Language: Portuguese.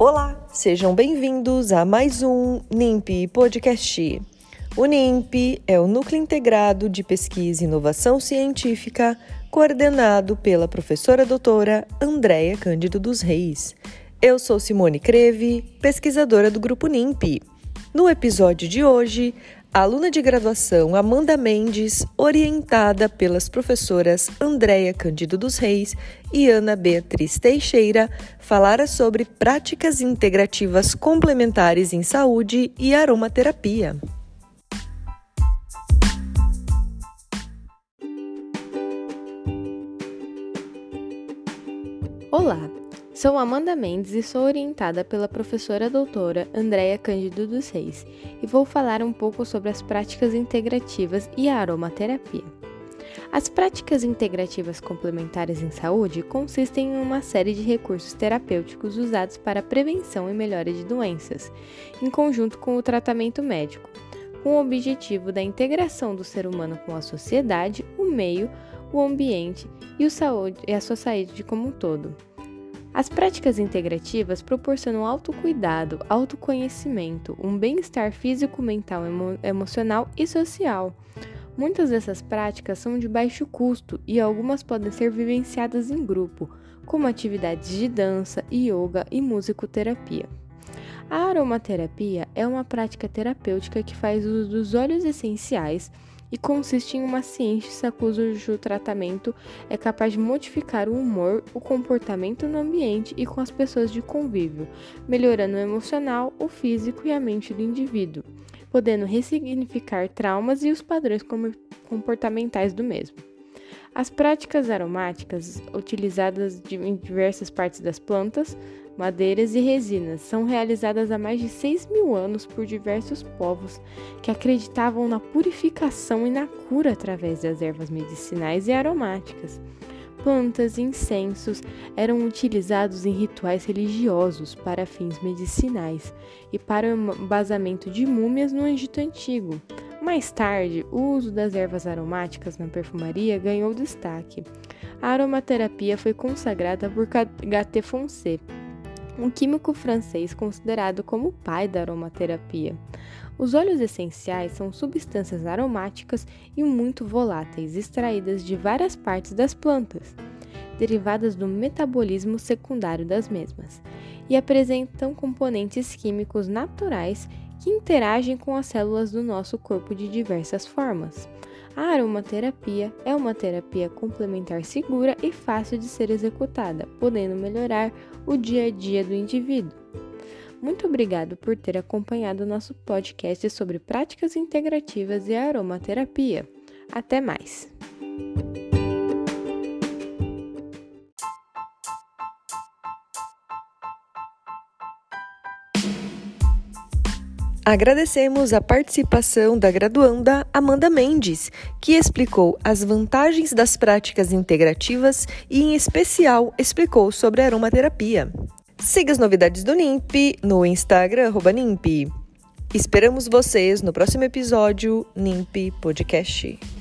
Olá, sejam bem-vindos a mais um NIMP Podcast. O NIMP é o Núcleo Integrado de Pesquisa e Inovação Científica, coordenado pela professora doutora Andréia Cândido dos Reis. Eu sou Simone Creve, pesquisadora do Grupo NIMP. No episódio de hoje, a aluna de graduação Amanda Mendes, orientada pelas professoras Andréia Cândido dos Reis e Ana Beatriz Teixeira, falara sobre práticas integrativas complementares em saúde e aromaterapia. Olá, Sou Amanda Mendes e sou orientada pela professora doutora Andréia Cândido dos Reis e vou falar um pouco sobre as práticas integrativas e a aromaterapia. As práticas integrativas complementares em saúde consistem em uma série de recursos terapêuticos usados para a prevenção e melhora de doenças, em conjunto com o tratamento médico, com o objetivo da integração do ser humano com a sociedade, o meio, o ambiente e, saúde, e a sua saúde como um todo. As práticas integrativas proporcionam autocuidado, autoconhecimento, um bem-estar físico, mental, emo emocional e social. Muitas dessas práticas são de baixo custo e algumas podem ser vivenciadas em grupo, como atividades de dança, yoga e musicoterapia. A aromaterapia é uma prática terapêutica que faz uso dos óleos essenciais e consiste em uma ciência cujo tratamento é capaz de modificar o humor, o comportamento no ambiente e com as pessoas de convívio, melhorando o emocional, o físico e a mente do indivíduo, podendo ressignificar traumas e os padrões comportamentais do mesmo. As práticas aromáticas, utilizadas em diversas partes das plantas, madeiras e resinas são realizadas há mais de 6 mil anos por diversos povos que acreditavam na purificação e na cura através das ervas medicinais e aromáticas. Plantas e incensos eram utilizados em rituais religiosos para fins medicinais e para o embasamento de múmias no Egito Antigo. Mais tarde, o uso das ervas aromáticas na perfumaria ganhou destaque. A aromaterapia foi consagrada por Gaté Foncé, um químico francês considerado como o pai da aromaterapia. Os óleos essenciais são substâncias aromáticas e muito voláteis extraídas de várias partes das plantas, derivadas do metabolismo secundário das mesmas, e apresentam componentes químicos naturais que interagem com as células do nosso corpo de diversas formas. A aromaterapia é uma terapia complementar segura e fácil de ser executada, podendo melhorar o dia a dia do indivíduo. Muito obrigado por ter acompanhado nosso podcast sobre práticas integrativas e aromaterapia. Até mais! Agradecemos a participação da graduanda Amanda Mendes, que explicou as vantagens das práticas integrativas e, em especial, explicou sobre a aromaterapia. Siga as novidades do NIMP no Instagram, NIMP. Esperamos vocês no próximo episódio NIMP Podcast.